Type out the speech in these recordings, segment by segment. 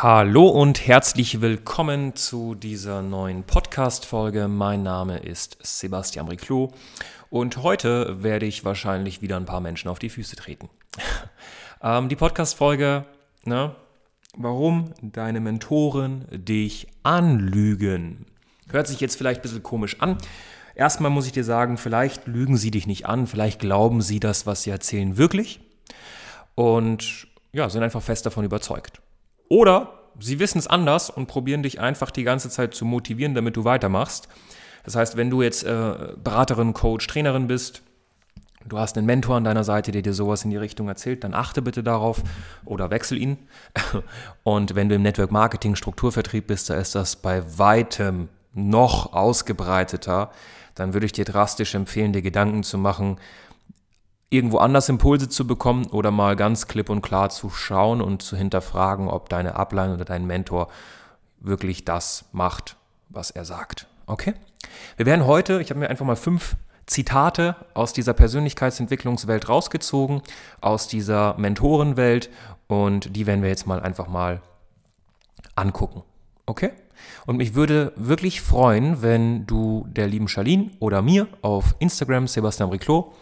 Hallo und herzlich willkommen zu dieser neuen Podcast-Folge. Mein Name ist Sebastian Riclot und heute werde ich wahrscheinlich wieder ein paar Menschen auf die Füße treten. ähm, die Podcast-Folge, ne? Warum deine Mentoren dich anlügen? Hört sich jetzt vielleicht ein bisschen komisch an. Erstmal muss ich dir sagen, vielleicht lügen sie dich nicht an, vielleicht glauben sie das, was sie erzählen, wirklich und ja, sind einfach fest davon überzeugt. Oder sie wissen es anders und probieren dich einfach die ganze Zeit zu motivieren, damit du weitermachst. Das heißt, wenn du jetzt äh, Beraterin, Coach, Trainerin bist, du hast einen Mentor an deiner Seite, der dir sowas in die Richtung erzählt, dann achte bitte darauf oder wechsel ihn. Und wenn du im Network Marketing, Strukturvertrieb bist, da ist das bei weitem noch ausgebreiteter. Dann würde ich dir drastisch empfehlen, dir Gedanken zu machen, irgendwo anders Impulse zu bekommen oder mal ganz klipp und klar zu schauen und zu hinterfragen, ob deine Upline oder dein Mentor wirklich das macht, was er sagt. Okay? Wir werden heute, ich habe mir einfach mal fünf Zitate aus dieser Persönlichkeitsentwicklungswelt rausgezogen, aus dieser Mentorenwelt und die werden wir jetzt mal einfach mal angucken. Okay? Und mich würde wirklich freuen, wenn du der lieben Charlene oder mir auf Instagram Sebastian Riclot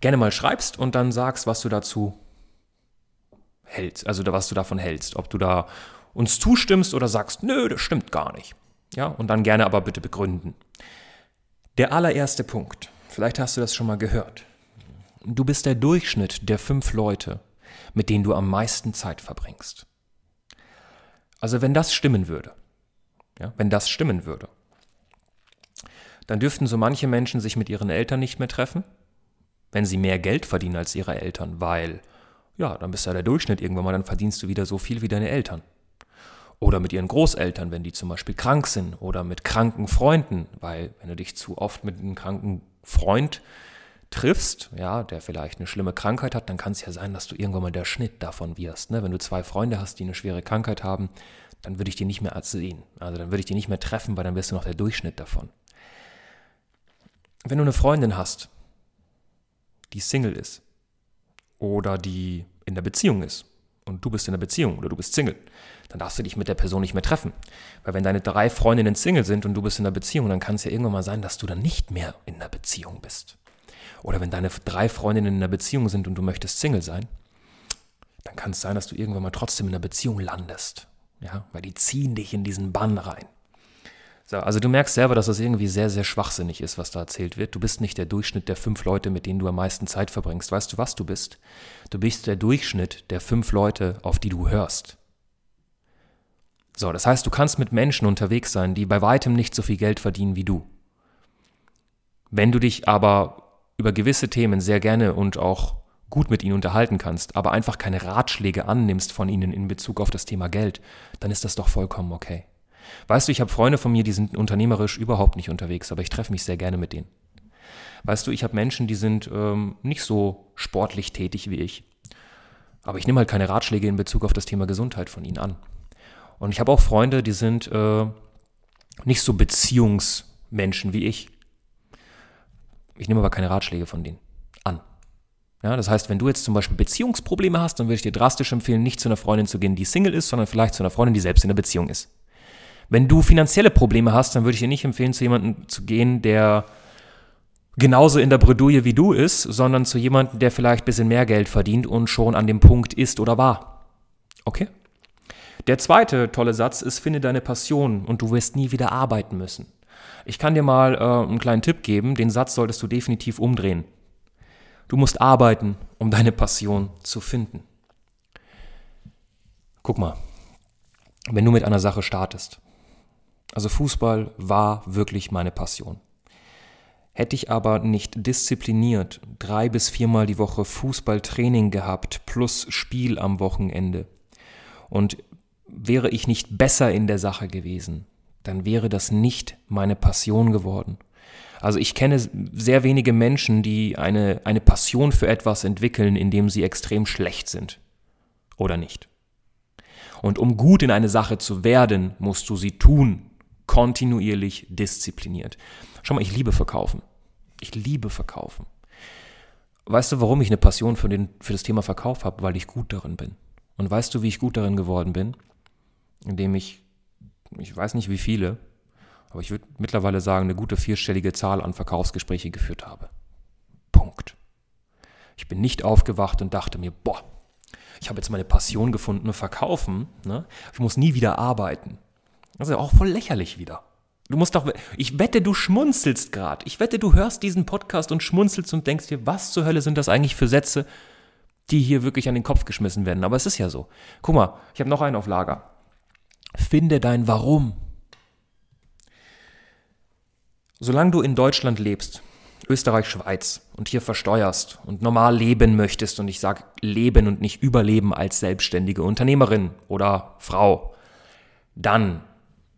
gerne mal schreibst und dann sagst, was du dazu hältst, also was du davon hältst, ob du da uns zustimmst oder sagst, nö, das stimmt gar nicht. Ja, und dann gerne aber bitte begründen. Der allererste Punkt, vielleicht hast du das schon mal gehört. Du bist der Durchschnitt der fünf Leute, mit denen du am meisten Zeit verbringst. Also wenn das stimmen würde, ja, wenn das stimmen würde, dann dürften so manche Menschen sich mit ihren Eltern nicht mehr treffen, wenn sie mehr Geld verdienen als ihre Eltern, weil, ja, dann bist du ja der Durchschnitt irgendwann mal, dann verdienst du wieder so viel wie deine Eltern. Oder mit ihren Großeltern, wenn die zum Beispiel krank sind, oder mit kranken Freunden, weil wenn du dich zu oft mit einem kranken Freund triffst, ja, der vielleicht eine schlimme Krankheit hat, dann kann es ja sein, dass du irgendwann mal der Schnitt davon wirst. Ne? Wenn du zwei Freunde hast, die eine schwere Krankheit haben, dann würde ich die nicht mehr sehen. Also dann würde ich die nicht mehr treffen, weil dann wirst du noch der Durchschnitt davon. Wenn du eine Freundin hast, die Single ist oder die in der Beziehung ist und du bist in der Beziehung oder du bist Single, dann darfst du dich mit der Person nicht mehr treffen. Weil wenn deine drei Freundinnen Single sind und du bist in der Beziehung, dann kann es ja irgendwann mal sein, dass du dann nicht mehr in der Beziehung bist. Oder wenn deine drei Freundinnen in der Beziehung sind und du möchtest Single sein, dann kann es sein, dass du irgendwann mal trotzdem in der Beziehung landest. Ja, weil die ziehen dich in diesen Bann rein. So, also du merkst selber, dass das irgendwie sehr, sehr schwachsinnig ist, was da erzählt wird. Du bist nicht der Durchschnitt der fünf Leute, mit denen du am meisten Zeit verbringst. Weißt du, was du bist? Du bist der Durchschnitt der fünf Leute, auf die du hörst. So, das heißt, du kannst mit Menschen unterwegs sein, die bei weitem nicht so viel Geld verdienen wie du. Wenn du dich aber über gewisse Themen sehr gerne und auch gut mit ihnen unterhalten kannst, aber einfach keine Ratschläge annimmst von ihnen in Bezug auf das Thema Geld, dann ist das doch vollkommen okay. Weißt du, ich habe Freunde von mir, die sind unternehmerisch überhaupt nicht unterwegs, aber ich treffe mich sehr gerne mit denen. Weißt du, ich habe Menschen, die sind ähm, nicht so sportlich tätig wie ich. Aber ich nehme halt keine Ratschläge in Bezug auf das Thema Gesundheit von ihnen an. Und ich habe auch Freunde, die sind äh, nicht so Beziehungsmenschen wie ich. Ich nehme aber keine Ratschläge von denen an. Ja, das heißt, wenn du jetzt zum Beispiel Beziehungsprobleme hast, dann würde ich dir drastisch empfehlen, nicht zu einer Freundin zu gehen, die Single ist, sondern vielleicht zu einer Freundin, die selbst in einer Beziehung ist. Wenn du finanzielle Probleme hast, dann würde ich dir nicht empfehlen, zu jemandem zu gehen, der genauso in der Bredouille wie du ist, sondern zu jemandem, der vielleicht ein bisschen mehr Geld verdient und schon an dem Punkt ist oder war. Okay? Der zweite tolle Satz ist, finde deine Passion und du wirst nie wieder arbeiten müssen. Ich kann dir mal äh, einen kleinen Tipp geben, den Satz solltest du definitiv umdrehen. Du musst arbeiten, um deine Passion zu finden. Guck mal, wenn du mit einer Sache startest, also Fußball war wirklich meine Passion. Hätte ich aber nicht diszipliniert drei bis viermal die Woche Fußballtraining gehabt plus Spiel am Wochenende und wäre ich nicht besser in der Sache gewesen, dann wäre das nicht meine Passion geworden. Also ich kenne sehr wenige Menschen, die eine, eine Passion für etwas entwickeln, indem sie extrem schlecht sind. Oder nicht. Und um gut in eine Sache zu werden, musst du sie tun, kontinuierlich diszipliniert. Schau mal, ich liebe Verkaufen. Ich liebe Verkaufen. Weißt du, warum ich eine Passion für, den, für das Thema Verkauf habe? Weil ich gut darin bin. Und weißt du, wie ich gut darin geworden bin? Indem ich, ich weiß nicht wie viele, aber ich würde mittlerweile sagen, eine gute vierstellige Zahl an Verkaufsgespräche geführt habe. Punkt. Ich bin nicht aufgewacht und dachte mir, boah, ich habe jetzt meine Passion gefunden, verkaufen. Ne? Ich muss nie wieder arbeiten. Das ist ja auch voll lächerlich wieder. Du musst doch, ich wette, du schmunzelst gerade. Ich wette, du hörst diesen Podcast und schmunzelst und denkst dir, was zur Hölle sind das eigentlich für Sätze, die hier wirklich an den Kopf geschmissen werden. Aber es ist ja so. Guck mal, ich habe noch einen auf Lager. Finde dein Warum. Solange du in Deutschland lebst, Österreich, Schweiz und hier versteuerst und normal leben möchtest, und ich sage leben und nicht überleben als selbstständige Unternehmerin oder Frau, dann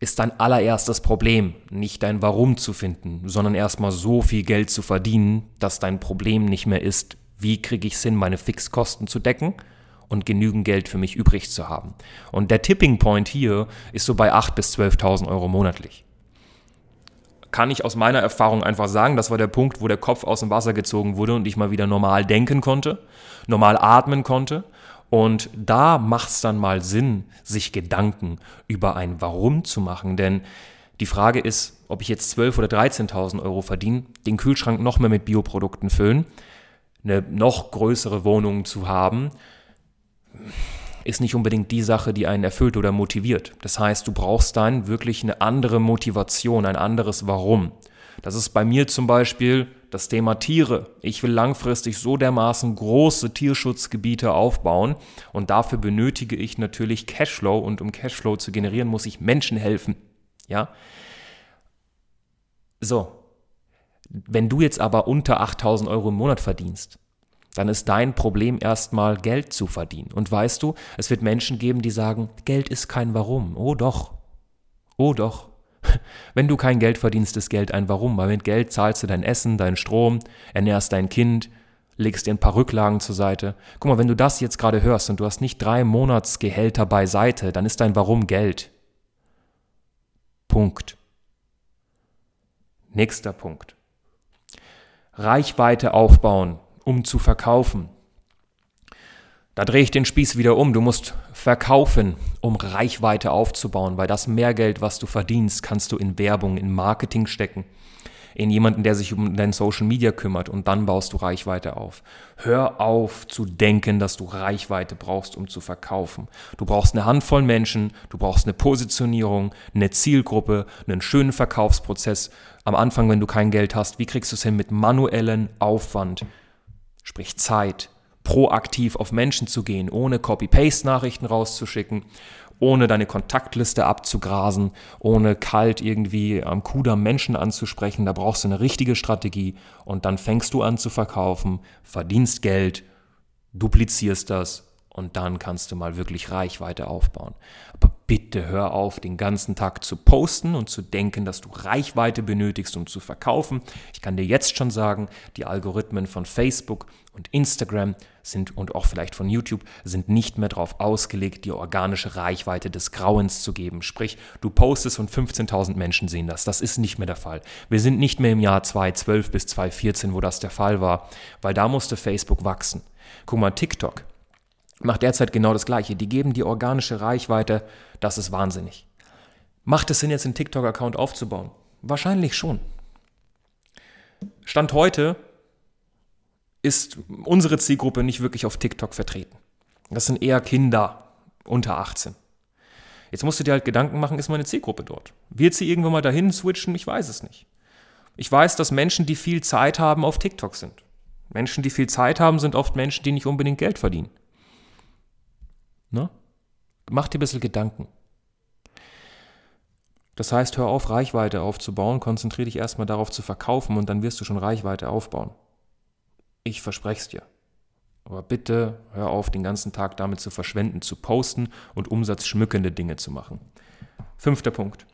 ist dein allererstes Problem nicht dein Warum zu finden, sondern erstmal so viel Geld zu verdienen, dass dein Problem nicht mehr ist, wie kriege ich es hin, meine Fixkosten zu decken und genügend Geld für mich übrig zu haben. Und der Tipping Point hier ist so bei 8.000 bis 12.000 Euro monatlich. Kann ich aus meiner Erfahrung einfach sagen, das war der Punkt, wo der Kopf aus dem Wasser gezogen wurde und ich mal wieder normal denken konnte, normal atmen konnte und da macht es dann mal Sinn, sich Gedanken über ein Warum zu machen. Denn die Frage ist, ob ich jetzt 12.000 oder 13.000 Euro verdiene, den Kühlschrank noch mehr mit Bioprodukten füllen, eine noch größere Wohnung zu haben, ist nicht unbedingt die Sache, die einen erfüllt oder motiviert. Das heißt, du brauchst dann wirklich eine andere Motivation, ein anderes Warum. Das ist bei mir zum Beispiel das Thema Tiere. Ich will langfristig so dermaßen große Tierschutzgebiete aufbauen und dafür benötige ich natürlich Cashflow und um Cashflow zu generieren, muss ich Menschen helfen. Ja? So. Wenn du jetzt aber unter 8000 Euro im Monat verdienst, dann ist dein Problem erstmal Geld zu verdienen. Und weißt du, es wird Menschen geben, die sagen, Geld ist kein Warum. Oh doch. Oh doch. Wenn du kein Geld verdienst, ist Geld ein Warum, weil mit Geld zahlst du dein Essen, deinen Strom, ernährst dein Kind, legst dir ein paar Rücklagen zur Seite. Guck mal, wenn du das jetzt gerade hörst und du hast nicht drei Monatsgehälter beiseite, dann ist dein Warum Geld. Punkt. Nächster Punkt. Reichweite aufbauen, um zu verkaufen. Da drehe ich den Spieß wieder um. Du musst verkaufen, um Reichweite aufzubauen, weil das Mehrgeld, was du verdienst, kannst du in Werbung, in Marketing stecken, in jemanden, der sich um dein Social Media kümmert und dann baust du Reichweite auf. Hör auf zu denken, dass du Reichweite brauchst, um zu verkaufen. Du brauchst eine Handvoll Menschen, du brauchst eine Positionierung, eine Zielgruppe, einen schönen Verkaufsprozess. Am Anfang, wenn du kein Geld hast, wie kriegst du es hin mit manuellen Aufwand, sprich Zeit, proaktiv auf Menschen zu gehen, ohne Copy-Paste-Nachrichten rauszuschicken, ohne deine Kontaktliste abzugrasen, ohne kalt irgendwie am Kudamm Menschen anzusprechen. Da brauchst du eine richtige Strategie und dann fängst du an zu verkaufen, verdienst Geld, duplizierst das und dann kannst du mal wirklich Reichweite aufbauen. Aber bitte hör auf, den ganzen Tag zu posten und zu denken, dass du Reichweite benötigst, um zu verkaufen. Ich kann dir jetzt schon sagen, die Algorithmen von Facebook und Instagram sind und auch vielleicht von YouTube sind nicht mehr darauf ausgelegt, die organische Reichweite des Grauens zu geben. Sprich, du postest und 15.000 Menschen sehen das. Das ist nicht mehr der Fall. Wir sind nicht mehr im Jahr 2012 bis 2014, wo das der Fall war, weil da musste Facebook wachsen. Guck mal, TikTok macht derzeit genau das Gleiche. Die geben die organische Reichweite, das ist wahnsinnig. Macht es Sinn, jetzt einen TikTok-Account aufzubauen? Wahrscheinlich schon. Stand heute ist unsere Zielgruppe nicht wirklich auf TikTok vertreten. Das sind eher Kinder unter 18. Jetzt musst du dir halt Gedanken machen, ist meine Zielgruppe dort? Wird sie irgendwann mal dahin switchen? Ich weiß es nicht. Ich weiß, dass Menschen, die viel Zeit haben, auf TikTok sind. Menschen, die viel Zeit haben, sind oft Menschen, die nicht unbedingt Geld verdienen. Ne? Mach dir ein bisschen Gedanken. Das heißt, hör auf, Reichweite aufzubauen, konzentriere dich erstmal darauf zu verkaufen und dann wirst du schon Reichweite aufbauen. Ich verspreche es dir. Aber bitte hör auf, den ganzen Tag damit zu verschwenden, zu posten und umsatzschmückende Dinge zu machen. Fünfter Punkt.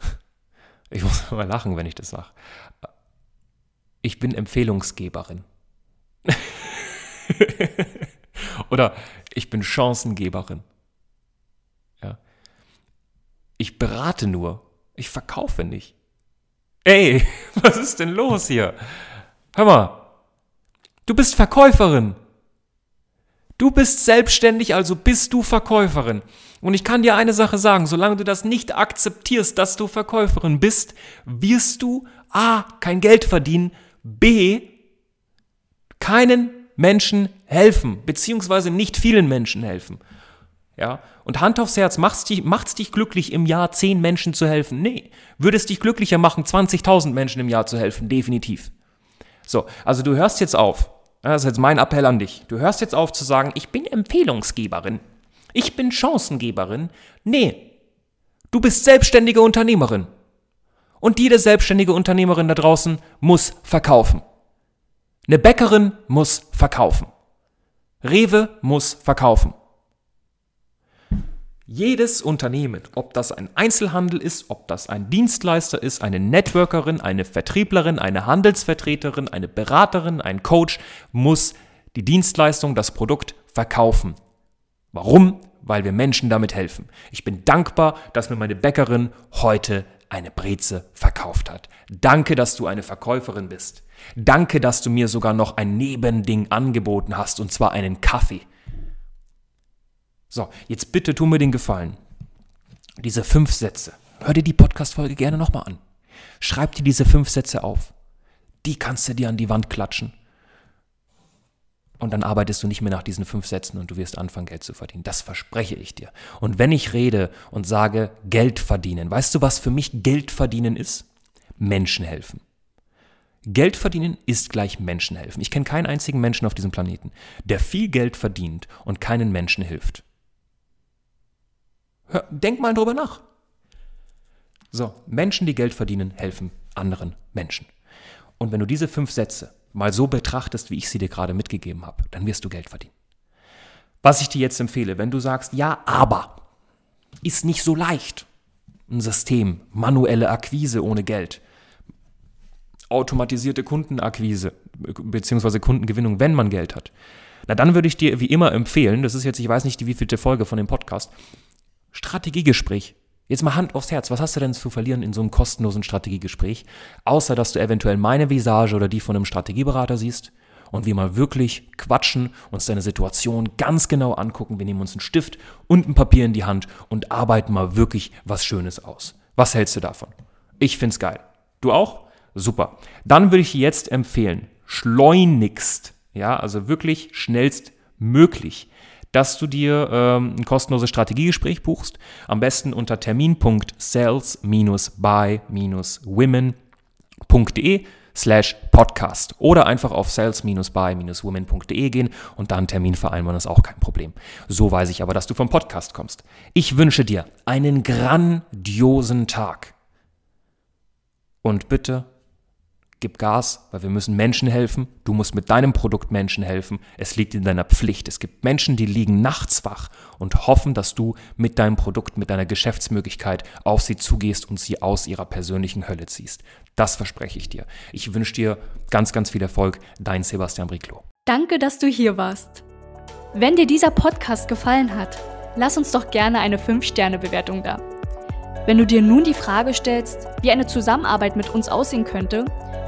Ich muss mal lachen, wenn ich das sage. Ich bin Empfehlungsgeberin. Oder ich bin Chancengeberin. Ja. Ich berate nur. Ich verkaufe nicht. Ey, was ist denn los hier? Hör mal. Du bist Verkäuferin. Du bist selbstständig, also bist du Verkäuferin. Und ich kann dir eine Sache sagen, solange du das nicht akzeptierst, dass du Verkäuferin bist, wirst du A, kein Geld verdienen, B, keinen Menschen helfen, beziehungsweise nicht vielen Menschen helfen. Ja, und Hand aufs Herz, dich, macht's dich glücklich, im Jahr zehn Menschen zu helfen? Nee. Würde es dich glücklicher machen, 20.000 Menschen im Jahr zu helfen? Definitiv. So, also du hörst jetzt auf. Das ist jetzt mein Appell an dich. Du hörst jetzt auf zu sagen, ich bin Empfehlungsgeberin. Ich bin Chancengeberin. Nee. Du bist selbstständige Unternehmerin. Und jede selbstständige Unternehmerin da draußen muss verkaufen. Eine Bäckerin muss verkaufen. Rewe muss verkaufen. Jedes Unternehmen, ob das ein Einzelhandel ist, ob das ein Dienstleister ist, eine Networkerin, eine Vertrieblerin, eine Handelsvertreterin, eine Beraterin, ein Coach, muss die Dienstleistung, das Produkt verkaufen. Warum? Weil wir Menschen damit helfen. Ich bin dankbar, dass mir meine Bäckerin heute eine Breze verkauft hat. Danke, dass du eine Verkäuferin bist. Danke, dass du mir sogar noch ein Nebending angeboten hast, und zwar einen Kaffee. So, jetzt bitte tu mir den Gefallen. Diese fünf Sätze. Hör dir die Podcast-Folge gerne nochmal an. Schreib dir diese fünf Sätze auf. Die kannst du dir an die Wand klatschen. Und dann arbeitest du nicht mehr nach diesen fünf Sätzen und du wirst anfangen, Geld zu verdienen. Das verspreche ich dir. Und wenn ich rede und sage Geld verdienen, weißt du, was für mich Geld verdienen ist? Menschen helfen. Geld verdienen ist gleich Menschen helfen. Ich kenne keinen einzigen Menschen auf diesem Planeten, der viel Geld verdient und keinen Menschen hilft. Hör, denk mal drüber nach. So, Menschen, die Geld verdienen, helfen anderen Menschen. Und wenn du diese fünf Sätze mal so betrachtest, wie ich sie dir gerade mitgegeben habe, dann wirst du Geld verdienen. Was ich dir jetzt empfehle, wenn du sagst, ja, aber ist nicht so leicht. Ein System, manuelle Akquise ohne Geld, automatisierte Kundenakquise beziehungsweise Kundengewinnung, wenn man Geld hat. Na, dann würde ich dir wie immer empfehlen, das ist jetzt, ich weiß nicht, die wievielte Folge von dem Podcast, Strategiegespräch. Jetzt mal Hand aufs Herz. Was hast du denn zu verlieren in so einem kostenlosen Strategiegespräch? Außer, dass du eventuell meine Visage oder die von einem Strategieberater siehst und wir mal wirklich quatschen, uns deine Situation ganz genau angucken. Wir nehmen uns einen Stift und ein Papier in die Hand und arbeiten mal wirklich was Schönes aus. Was hältst du davon? Ich find's geil. Du auch? Super. Dann würde ich jetzt empfehlen, schleunigst, ja, also wirklich schnellst möglich, dass du dir ähm, ein kostenloses Strategiegespräch buchst. Am besten unter termin.sales-by-women.de slash podcast oder einfach auf sales-by-women.de gehen und dann Termin vereinbaren, ist auch kein Problem. So weiß ich aber, dass du vom Podcast kommst. Ich wünsche dir einen grandiosen Tag. Und bitte gib Gas, weil wir müssen Menschen helfen. Du musst mit deinem Produkt Menschen helfen. Es liegt in deiner Pflicht. Es gibt Menschen, die liegen nachts wach und hoffen, dass du mit deinem Produkt, mit deiner Geschäftsmöglichkeit auf sie zugehst und sie aus ihrer persönlichen Hölle ziehst. Das verspreche ich dir. Ich wünsche dir ganz, ganz viel Erfolg. Dein Sebastian Briclo. Danke, dass du hier warst. Wenn dir dieser Podcast gefallen hat, lass uns doch gerne eine 5-Sterne-Bewertung da. Wenn du dir nun die Frage stellst, wie eine Zusammenarbeit mit uns aussehen könnte,